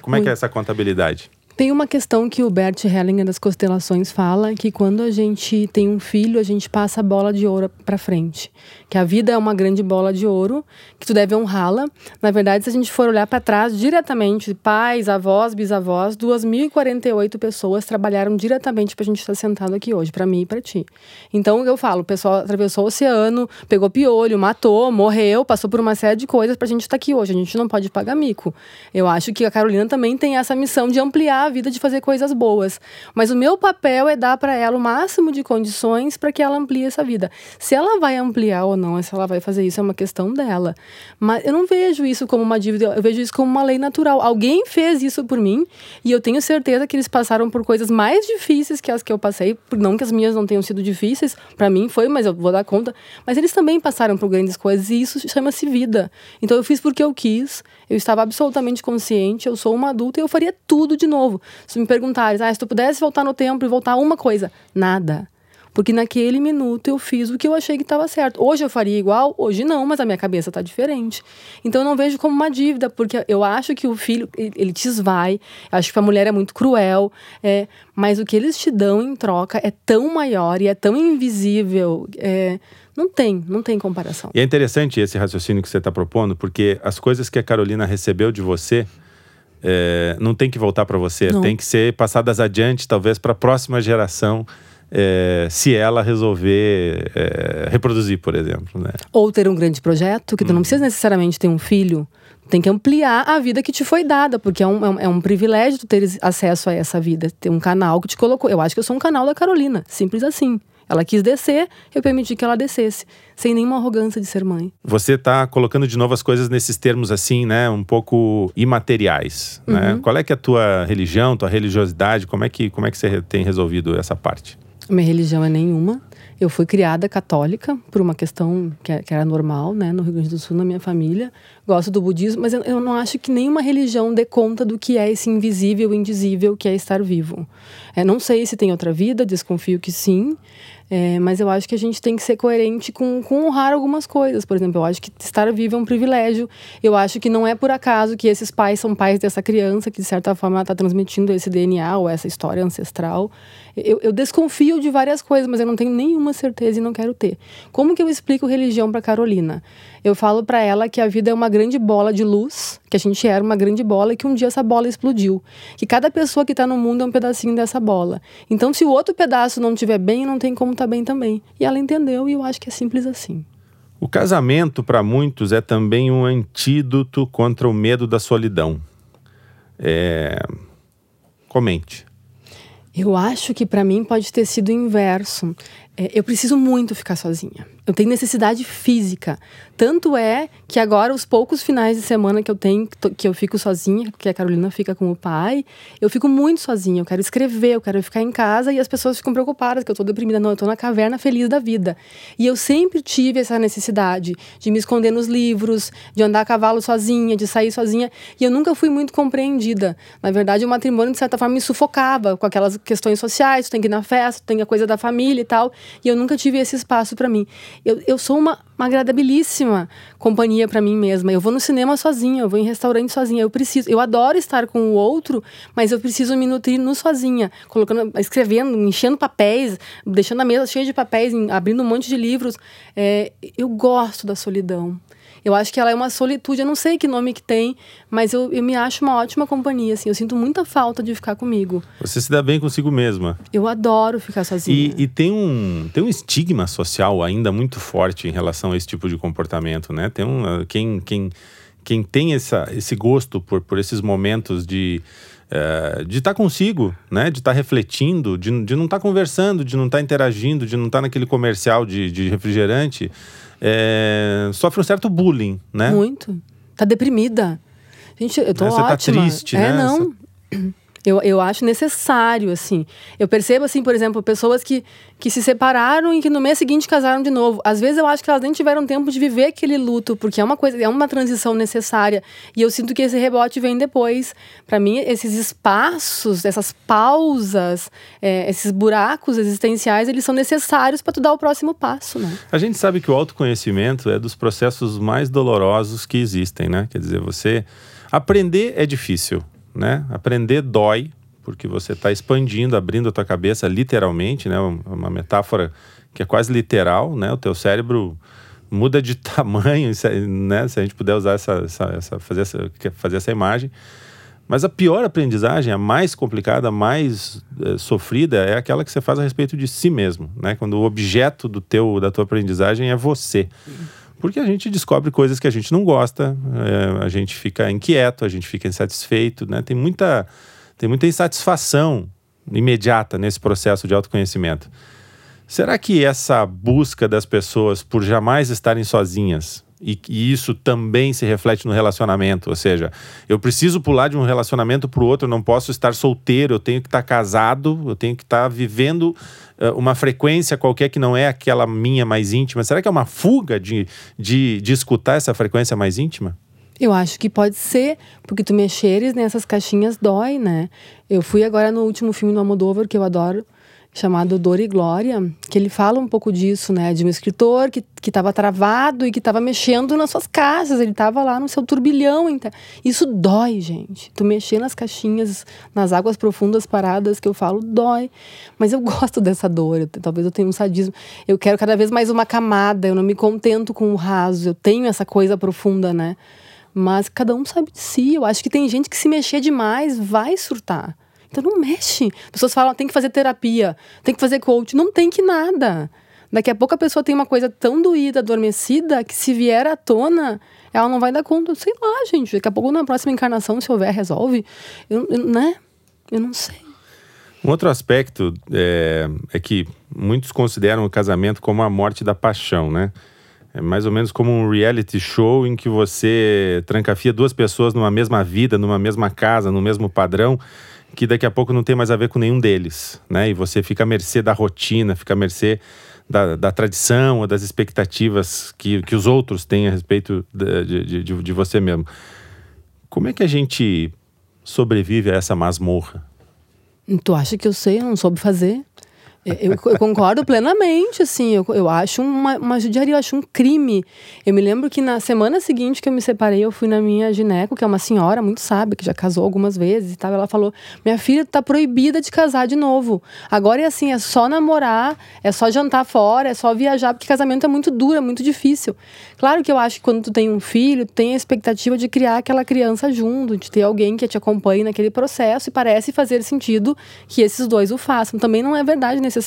Como é Muito. que é essa contabilidade? Tem uma questão que o Bert Hellinger das constelações fala que quando a gente tem um filho, a gente passa a bola de ouro para frente. Que a vida é uma grande bola de ouro, que tu deve honrá-la. Na verdade, se a gente for olhar para trás diretamente, pais, avós, bisavós, 2.048 pessoas trabalharam diretamente para a gente estar sentado aqui hoje, para mim e para ti. Então, eu falo, o pessoal atravessou o oceano, pegou piolho, matou, morreu, passou por uma série de coisas para a gente estar aqui hoje. A gente não pode pagar mico. Eu acho que a Carolina também tem essa missão de ampliar vida de fazer coisas boas. Mas o meu papel é dar para ela o máximo de condições para que ela amplie essa vida. Se ela vai ampliar ou não, se ela vai fazer isso, é uma questão dela. Mas eu não vejo isso como uma dívida, eu vejo isso como uma lei natural. Alguém fez isso por mim e eu tenho certeza que eles passaram por coisas mais difíceis que as que eu passei. Não que as minhas não tenham sido difíceis, para mim foi, mas eu vou dar conta. Mas eles também passaram por grandes coisas e isso chama-se vida. Então eu fiz porque eu quis, eu estava absolutamente consciente, eu sou uma adulta e eu faria tudo de novo. Se me perguntares, ah, se tu pudesse voltar no tempo e voltar uma coisa, nada. Porque naquele minuto eu fiz o que eu achei que estava certo. Hoje eu faria igual, hoje não, mas a minha cabeça está diferente. Então eu não vejo como uma dívida, porque eu acho que o filho, ele te esvai, acho que a mulher é muito cruel, é, mas o que eles te dão em troca é tão maior e é tão invisível. É, não tem, não tem comparação. E é interessante esse raciocínio que você está propondo, porque as coisas que a Carolina recebeu de você é, não tem que voltar para você, não. tem que ser passadas adiante, talvez para a próxima geração. É, se ela resolver é, reproduzir, por exemplo. Né? Ou ter um grande projeto, que tu hum. não uhum. precisa necessariamente ter um filho, tem que ampliar a vida que te foi dada, porque é um, é um, é um privilégio tu ter acesso a essa vida, ter um canal que te colocou. Eu acho que eu sou um canal da Carolina, simples assim. Ela quis descer, eu permiti que ela descesse, sem nenhuma arrogância de ser mãe. Você está colocando de novo as coisas nesses termos assim, né, um pouco imateriais, né? uhum. né? Qual é que é a tua religião, tua religiosidade? Como é que como é que você tem resolvido essa parte? Minha religião é nenhuma. Eu fui criada católica por uma questão que, é, era normal, né, no Rio Grande do Sul, na minha família. Gosto do budismo, mas eu, eu não acho que nenhuma religião dê conta do que é esse invisível, indizível que é estar vivo. É, não sei se tem outra vida, desconfio que sim. É, mas eu acho que a gente tem que ser coerente com, com honrar algumas coisas. Por exemplo, eu acho que estar vivo é um privilégio. Eu acho que não é por acaso que esses pais são pais dessa criança, que de certa forma está transmitindo esse DNA ou essa história ancestral. Eu, eu, desconfio de várias coisas, mas eu não tenho nenhuma certeza e não quero ter. Como que eu explico religião para Carolina? Eu falo para ela que a vida é uma grande bola de luz, que a gente era uma grande bola e que um dia essa bola explodiu. Que cada pessoa que está no mundo é um pedacinho dessa bola. Então, se o outro pedaço não estiver bem, não tem como estar tá bem também. E ela entendeu e eu acho que é simples assim. O casamento, para muitos, é também um antídoto contra o medo da solidão. É... Comente. Eu acho que para mim pode ter sido o inverso. É, eu preciso muito ficar sozinha. Eu tenho necessidade física. Tanto é que agora, os poucos finais de semana que eu tenho, que eu fico sozinha, que a Carolina fica com o pai, eu fico muito sozinha. Eu quero escrever, eu quero ficar em casa e as pessoas ficam preocupadas que eu tô deprimida. Não, eu tô na caverna feliz da vida. E eu sempre tive essa necessidade de me esconder nos livros, de andar a cavalo sozinha, de sair sozinha. E eu nunca fui muito compreendida. Na verdade, o matrimônio, de certa forma, me sufocava com aquelas questões sociais: tu tem que ir na festa, tu tem a coisa da família e tal. E eu nunca tive esse espaço para mim. Eu, eu sou uma, uma agradabilíssima companhia para mim mesma. Eu vou no cinema sozinha, eu vou em restaurante sozinha. Eu preciso, eu adoro estar com o outro, mas eu preciso me nutrir no sozinha, colocando, escrevendo, enchendo papéis, deixando a mesa cheia de papéis, abrindo um monte de livros. É, eu gosto da solidão. Eu acho que ela é uma solitude, eu não sei que nome que tem, mas eu, eu me acho uma ótima companhia, assim. Eu sinto muita falta de ficar comigo. Você se dá bem consigo mesma. Eu adoro ficar sozinha. E, e tem, um, tem um estigma social ainda muito forte em relação a esse tipo de comportamento, né? Tem um... Quem, quem, quem tem essa, esse gosto por, por esses momentos de... É, de estar tá consigo, né? De estar tá refletindo, de, de não estar tá conversando, de não estar tá interagindo, de não estar tá naquele comercial de, de refrigerante é, sofre um certo bullying, né? Muito. Tá deprimida. Gente, eu tô né? Você tá ótima. tá triste, é, né? É, não. Eu, eu acho necessário, assim. Eu percebo, assim, por exemplo, pessoas que, que se separaram e que no mês seguinte casaram de novo. Às vezes eu acho que elas nem tiveram tempo de viver aquele luto, porque é uma coisa, é uma transição necessária. E eu sinto que esse rebote vem depois. Para mim, esses espaços, essas pausas, é, esses buracos existenciais, eles são necessários para tu dar o próximo passo, né? A gente sabe que o autoconhecimento é dos processos mais dolorosos que existem, né? Quer dizer, você aprender é difícil né? Aprender dói, porque você está expandindo, abrindo a tua cabeça literalmente, né? Uma metáfora que é quase literal, né? O teu cérebro muda de tamanho, né? Se a gente puder usar essa, essa, essa, fazer, essa fazer essa imagem. Mas a pior aprendizagem, a mais complicada, a mais é, sofrida, é aquela que você faz a respeito de si mesmo, né? Quando o objeto do teu, da tua aprendizagem é você. Porque a gente descobre coisas que a gente não gosta, é, a gente fica inquieto, a gente fica insatisfeito, né? Tem muita tem muita insatisfação imediata nesse processo de autoconhecimento. Será que essa busca das pessoas por jamais estarem sozinhas, e, e, isso também se reflete no relacionamento. Ou seja, eu preciso pular de um relacionamento para o outro, eu não posso estar solteiro, eu tenho que estar casado, eu tenho que estar vivendo uh, uma frequência qualquer que não é aquela minha mais íntima. Será que é uma fuga de, de, de escutar essa frequência mais íntima? Eu acho que pode ser, porque tu mexeres nessas caixinhas dói, né? Eu fui agora no último filme do Almodóvar, que eu adoro, chamado Dor e Glória, que ele fala um pouco disso, né? De um escritor que estava travado e que estava mexendo nas suas caixas, ele estava lá no seu turbilhão. Então, isso dói, gente. Tu mexer nas caixinhas, nas águas profundas paradas que eu falo, dói. Mas eu gosto dessa dor, eu, talvez eu tenha um sadismo. Eu quero cada vez mais uma camada, eu não me contento com o raso, eu tenho essa coisa profunda, né? Mas cada um sabe de si. Eu acho que tem gente que se mexer demais vai surtar. Então não mexe. As pessoas falam, tem que fazer terapia, tem que fazer coach. Não tem que nada. Daqui a pouco a pessoa tem uma coisa tão doída, adormecida, que se vier à tona, ela não vai dar conta. Sei lá, gente. Daqui a pouco na próxima encarnação, se houver, resolve. Eu, eu né? Eu não sei. Um outro aspecto é, é que muitos consideram o casamento como a morte da paixão, né? É mais ou menos como um reality show em que você trancafia duas pessoas numa mesma vida, numa mesma casa, no mesmo padrão que daqui a pouco não tem mais a ver com nenhum deles, né? E você fica à mercê da rotina, fica à mercê da, da tradição ou das expectativas que, que os outros têm a respeito de, de, de, de você mesmo. Como é que a gente sobrevive a essa masmorra? Tu acha que eu sei? Eu não soube fazer. Eu, eu, concordo plenamente, assim, eu, eu acho uma, uma judiaria, eu acho um crime. Eu me lembro que na semana seguinte que eu me separei, eu fui na minha gineco, que é uma senhora muito sábia, que já casou algumas vezes e tal, ela falou, minha filha tá proibida de casar de novo. Agora é assim, é só namorar, é só jantar fora, é só viajar, porque casamento é muito duro, é muito difícil. Claro que eu acho que quando tu tem um filho, tem a expectativa de criar aquela criança junto, de ter alguém que te acompanhe naquele processo, e parece fazer sentido que esses dois o façam. Também não é verdade necessariamente,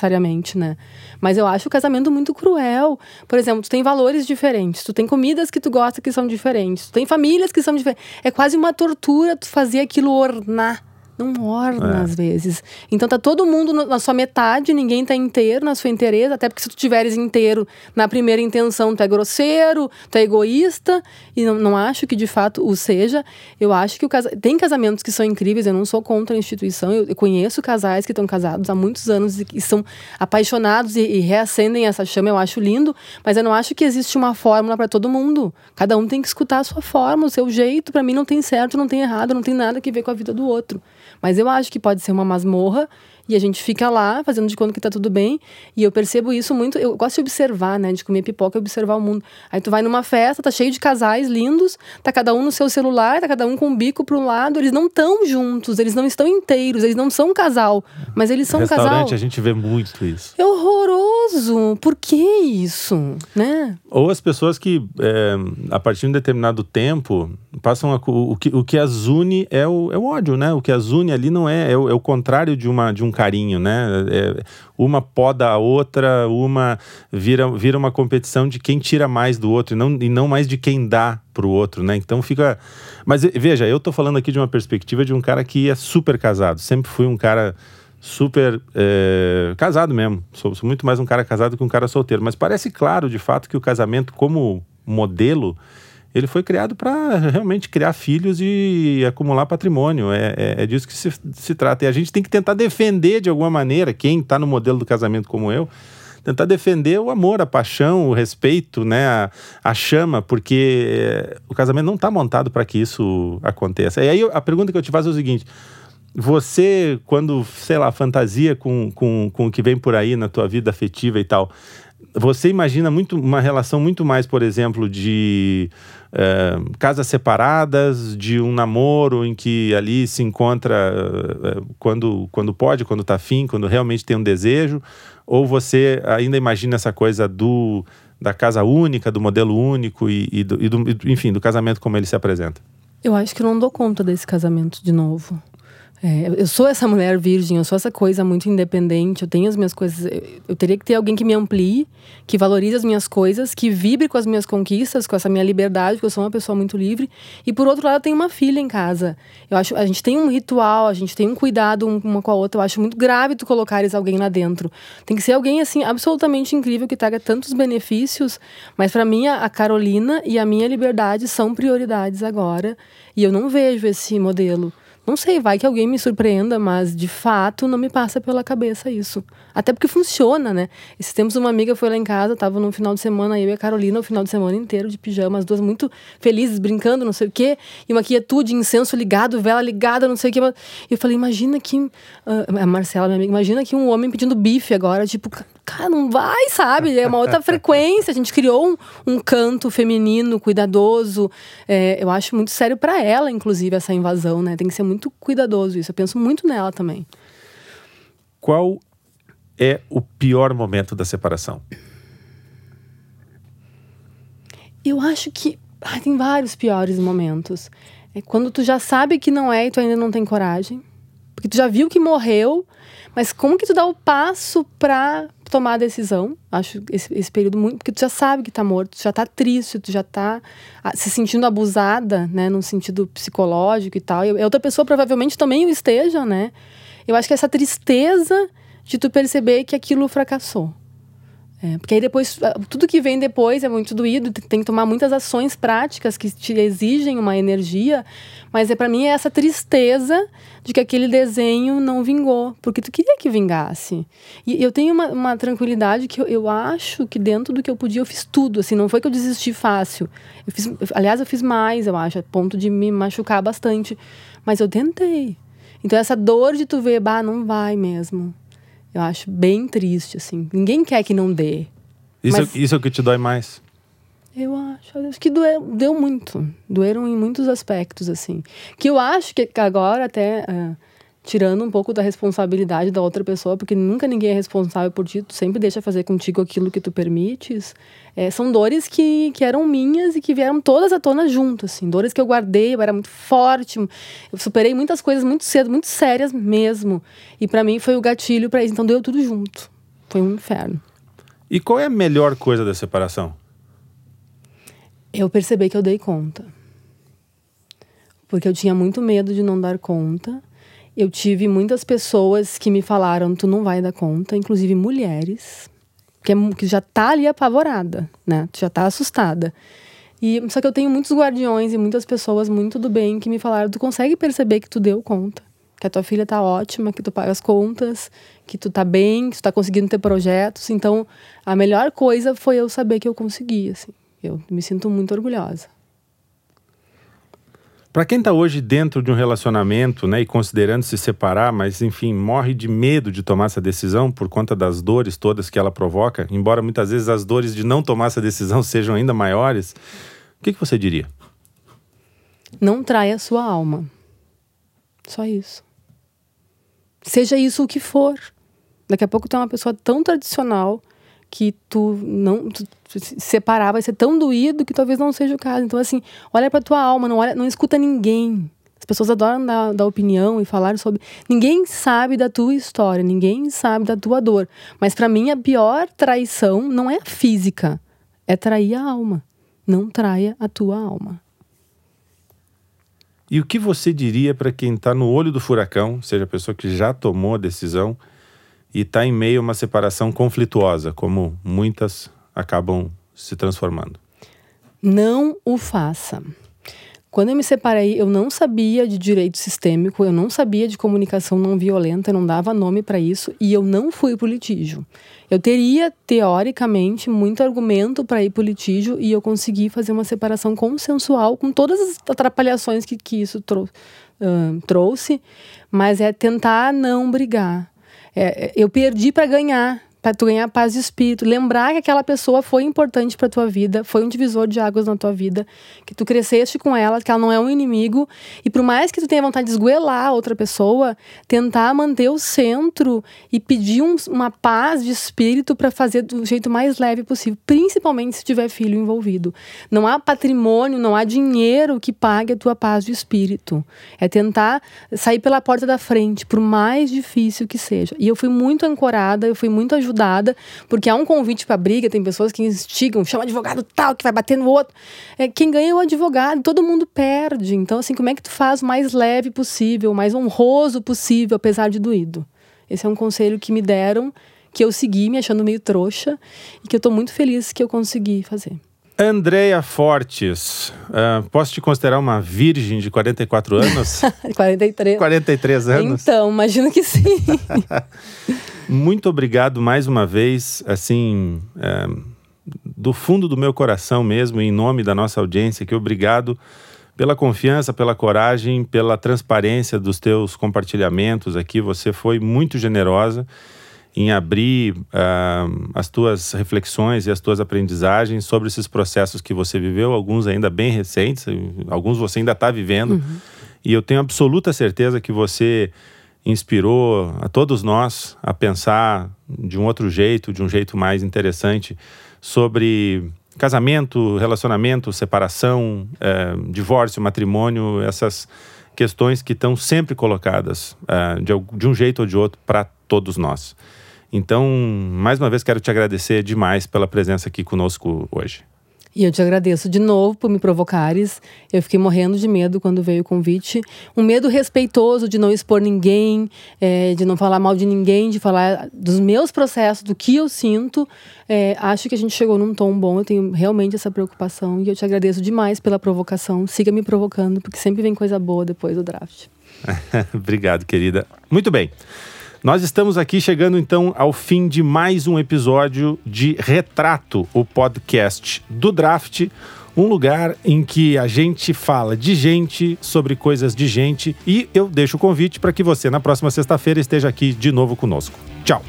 né? Mas eu acho o casamento muito cruel. Por exemplo, tu tem valores diferentes, tu tem comidas que tu gosta que são diferentes, tu tem famílias que são diferentes. É quase uma tortura tu fazer aquilo ornar não orna é. às vezes. Então tá todo mundo na sua metade, ninguém tá inteiro na sua inteireza, até porque se tu tiveres inteiro na primeira intenção, tu é grosseiro, tu é egoísta, e não, não acho que de fato o seja. Eu acho que o casa... tem casamentos que são incríveis, eu não sou contra a instituição, eu, eu conheço casais que estão casados há muitos anos e que são apaixonados e, e reacendem essa chama, eu acho lindo, mas eu não acho que existe uma fórmula para todo mundo. Cada um tem que escutar a sua forma, o seu jeito, para mim não tem certo, não tem errado, não tem nada que ver com a vida do outro. Mas eu acho que pode ser uma masmorra e a gente fica lá fazendo de conta que tá tudo bem. E eu percebo isso muito. Eu gosto de observar, né? De comer pipoca e observar o mundo. Aí tu vai numa festa, tá cheio de casais lindos, tá cada um no seu celular, tá cada um com o bico pro lado. Eles não estão juntos, eles não estão inteiros, eles não são um casal, mas eles são um casal. Restaurante, a gente vê muito isso. É horroroso. Por que isso, né? Ou as pessoas que, é, a partir de um determinado tempo, passam a, o, que, o que as une é o, é o ódio, né? O que as une ali não é, é o, é o contrário de, uma, de um carinho, né? É, uma poda a outra, uma vira, vira uma competição de quem tira mais do outro e não, e não mais de quem dá pro outro, né? Então fica. Mas veja, eu tô falando aqui de uma perspectiva de um cara que é super casado. Sempre fui um cara super é, casado mesmo. Sou, sou muito mais um cara casado que um cara solteiro. Mas parece claro, de fato, que o casamento, como modelo, ele foi criado para realmente criar filhos e acumular patrimônio. É, é, é, disso que se, se trata. E a gente tem que tentar defender de alguma maneira, quem está no modelo do casamento como eu, tentar defender o amor, a paixão, o respeito, né, a, a chama, porque é, o casamento não está montado para que isso aconteça. E aí a pergunta que eu te faço é o seguinte: você, quando, sei lá, fantasia com, com, com o que vem por aí na tua vida afetiva e tal, você imagina muito uma relação muito mais, por exemplo, de é, casas separadas, de um namoro em que ali se encontra é, quando, quando pode, quando está afim, quando realmente tem um desejo, ou você ainda imagina essa coisa do da casa única, do modelo único e, e, do, e do, enfim, do casamento como ele se apresenta? Eu acho que eu não dou conta desse casamento de novo. É, eu sou essa mulher virgem, eu sou essa coisa muito independente, eu tenho as minhas coisas. Eu teria que ter alguém que me amplie, que valorize as minhas coisas, que vibre com as minhas conquistas, com essa minha liberdade, porque eu sou uma pessoa muito livre. E por outro lado, eu tenho uma filha em casa. Eu acho, a gente tem um ritual, a gente tem um cuidado uma com a outra. Eu acho muito grave tu colocares alguém lá dentro. Tem que ser alguém assim absolutamente incrível que traga tantos benefícios. Mas para mim a Carolina e a minha liberdade são prioridades agora. E eu não vejo esse modelo. Não sei, vai que alguém me surpreenda, mas de fato não me passa pela cabeça isso. Até porque funciona, né? Esses tempos uma amiga foi lá em casa, tava no final de semana, eu e a Carolina, o final de semana inteiro de pijama, as duas muito felizes, brincando, não sei o quê, e uma quietude, incenso ligado, vela ligada, não sei o quê. E eu falei, imagina que. Uh, a Marcela, minha amiga, imagina que um homem pedindo bife agora, tipo, cara, não vai, sabe? É uma outra frequência. A gente criou um, um canto feminino, cuidadoso. É, eu acho muito sério para ela, inclusive, essa invasão, né? Tem que ser muito cuidadoso isso. Eu penso muito nela também. Qual é o pior momento da separação? Eu acho que ah, tem vários piores momentos. É quando tu já sabe que não é e tu ainda não tem coragem. Porque tu já viu que morreu, mas como que tu dá o passo pra tomar a decisão? Acho esse, esse período muito. Porque tu já sabe que tá morto, tu já tá triste, tu já tá ah, se sentindo abusada, né? No sentido psicológico e tal. E outra pessoa provavelmente também o esteja, né? Eu acho que essa tristeza de tu perceber que aquilo fracassou. É, porque aí depois, ah, tudo que vem depois é muito doído, tem que tomar muitas ações práticas que te exigem uma energia, mas é para mim é essa tristeza de que aquele desenho não vingou, porque tu queria que vingasse. E eu tenho uma, uma tranquilidade que eu, eu, acho que dentro do que eu podia eu fiz tudo, assim, não foi que eu desisti fácil. Eu fiz, aliás, eu fiz mais, eu acho, a ponto de me machucar bastante, mas eu tentei. Então essa dor de tu ver, bah, não vai mesmo eu acho bem triste, assim. Ninguém quer que não dê. Isso, mas... isso é o que te dói mais? Eu acho, acho que doeu, deu muito. Doeram em muitos aspectos, assim. Que eu acho que agora até... Uh, tirando um pouco da responsabilidade da outra pessoa, porque nunca ninguém é responsável por ti, tu sempre deixa fazer contigo aquilo que tu permites. É, são dores que, que eram minhas e que vieram todas à tona junto, assim. Dores que eu guardei, eu era muito forte, eu superei muitas coisas muito cedo, muito sérias mesmo. E para mim foi o gatilho para isso, então deu tudo junto. Foi um inferno. E qual é a melhor coisa da separação? Eu percebi que eu dei conta. Porque eu tinha muito medo de não dar conta eu tive muitas pessoas que me falaram: tu não vai dar conta, inclusive mulheres, que, é, que já tá ali apavorada, né? Tu já tá assustada. E, só que eu tenho muitos guardiões e muitas pessoas muito do bem que me falaram: tu consegue perceber que tu deu conta, que a tua filha tá ótima, que tu paga as contas, que tu tá bem, que tu tá conseguindo ter projetos. Então, a melhor coisa foi eu saber que eu consegui, assim. Eu me sinto muito orgulhosa. Para quem está hoje dentro de um relacionamento, né, e considerando se separar, mas enfim, morre de medo de tomar essa decisão por conta das dores todas que ela provoca, embora muitas vezes as dores de não tomar essa decisão sejam ainda maiores, o que, que você diria? Não traia a sua alma. Só isso. Seja isso o que for. Daqui a pouco tu é uma pessoa tão tradicional que tu não tu, se separar vai ser tão doído que talvez não seja o caso. Então assim, olha para tua alma, não olha, não escuta ninguém. As pessoas adoram dar, dar opinião e falar sobre. Ninguém sabe da tua história, ninguém sabe da tua dor. Mas para mim a pior traição não é a física, é trair a alma. Não traia a tua alma. E o que você diria para quem está no olho do furacão, seja a pessoa que já tomou a decisão e está em meio a uma separação conflituosa, como muitas acabam se transformando. Não o faça. Quando eu me separei, eu não sabia de direito sistêmico, eu não sabia de comunicação não violenta, eu não dava nome para isso e eu não fui para o litígio. Eu teria, teoricamente, muito argumento para ir para o litígio e eu consegui fazer uma separação consensual com todas as atrapalhações que, que isso trou uh, trouxe, mas é tentar não brigar. É, eu perdi para ganhar. Para tu ganhar paz de espírito, lembrar que aquela pessoa foi importante para tua vida, foi um divisor de águas na tua vida, que tu cresceste com ela, que ela não é um inimigo, e por mais que tu tenha vontade de esgoelar a outra pessoa, tentar manter o centro e pedir um, uma paz de espírito para fazer do jeito mais leve possível, principalmente se tiver filho envolvido. Não há patrimônio, não há dinheiro que pague a tua paz de espírito. É tentar sair pela porta da frente, por mais difícil que seja. E eu fui muito ancorada, eu fui muito ajudada ajudada, porque há um convite para briga, tem pessoas que instigam, chama advogado tal, que vai bater no outro. É, quem ganha é o advogado, todo mundo perde. Então, assim, como é que tu faz o mais leve possível, o mais honroso possível, apesar de doído? Esse é um conselho que me deram, que eu segui me achando meio trouxa e que eu estou muito feliz que eu consegui fazer. Andréia Fortes, uh, posso te considerar uma virgem de 44 anos? 43. 43 anos? Então, imagino que sim. Muito obrigado mais uma vez, assim, é, do fundo do meu coração mesmo, em nome da nossa audiência, que obrigado pela confiança, pela coragem, pela transparência dos teus compartilhamentos aqui. Você foi muito generosa em abrir uh, as tuas reflexões e as tuas aprendizagens sobre esses processos que você viveu, alguns ainda bem recentes, alguns você ainda está vivendo. Uhum. E eu tenho absoluta certeza que você inspirou a todos nós a pensar de um outro jeito, de um jeito mais interessante sobre casamento, relacionamento, separação, é, divórcio, matrimônio, essas questões que estão sempre colocadas é, de, de um jeito ou de outro para todos nós. Então, mais uma vez, quero te agradecer demais pela presença aqui conosco hoje. E eu te agradeço de novo por me provocares. Eu fiquei morrendo de medo quando veio o convite. Um medo respeitoso de não expor ninguém, é, de não falar mal de ninguém, de falar dos meus processos, do que eu sinto. É, acho que a gente chegou num tom bom. Eu tenho realmente essa preocupação. E eu te agradeço demais pela provocação. Siga me provocando, porque sempre vem coisa boa depois do draft. Obrigado, querida. Muito bem. Nós estamos aqui chegando então ao fim de mais um episódio de Retrato, o podcast do Draft, um lugar em que a gente fala de gente, sobre coisas de gente, e eu deixo o convite para que você na próxima sexta-feira esteja aqui de novo conosco. Tchau!